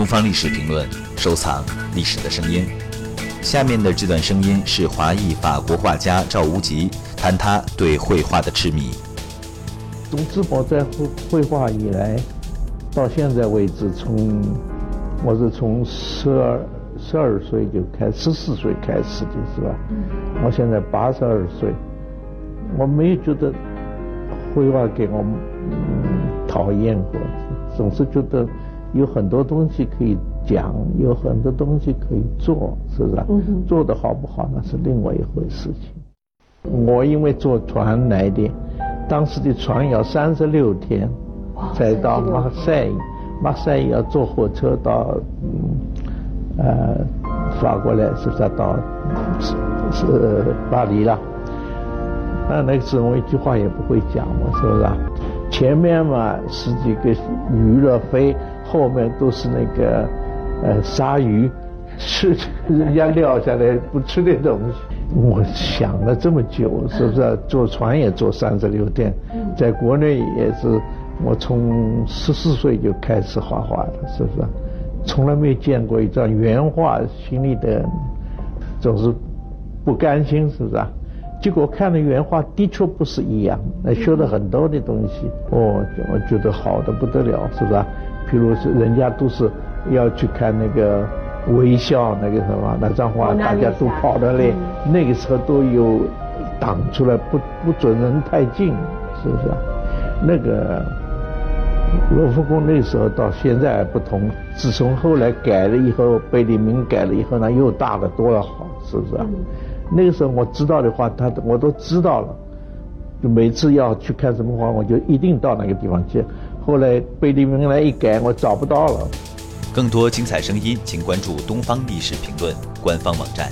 东方历史评论，收藏历史的声音。下面的这段声音是华裔法国画家赵无极谈他对绘画的痴迷。从淄博在绘绘画以来，到现在为止，从我是从十二十二岁就开，十四岁开始的是吧？嗯。我现在八十二岁，我没有觉得绘画给我讨厌过，总是觉得。有很多东西可以讲，有很多东西可以做，是不是？做的好不好那是另外一回事情。我因为坐船来的，当时的船要三十六天才到马赛，马赛要坐火车到嗯呃法国来，是不是到是是巴黎了？那那个时候我一句话也不会讲嘛，是不是？前面嘛十几个娱乐飞。后面都是那个呃鲨鱼，吃人家撂下来不吃的东西。我想了这么久，是不是 坐船也坐三十六天？在国内也是，我从十四岁就开始画画了，是不是？从来没见过一张原画，心里的总是不甘心，是不是？结果看了原画，的确不是一样，那学了很多的东西，哦，我觉得好的不得了，是不是？譬如是人家都是要去看那个微笑那个什么那张画，大家都跑到那，那个时候都有挡出来，不不准人太近，是不是？那个罗浮宫那时候到现在还不同，自从后来改了以后，贝聿铭改了以后呢，又大了多了好，是不是啊？那个时候我知道的话，他我都知道了，就就每次要去看什么花，我就一定到那个地方去。后来被李明来一改，我找不到了。更多精彩声音，请关注《东方历史评论》官方网站。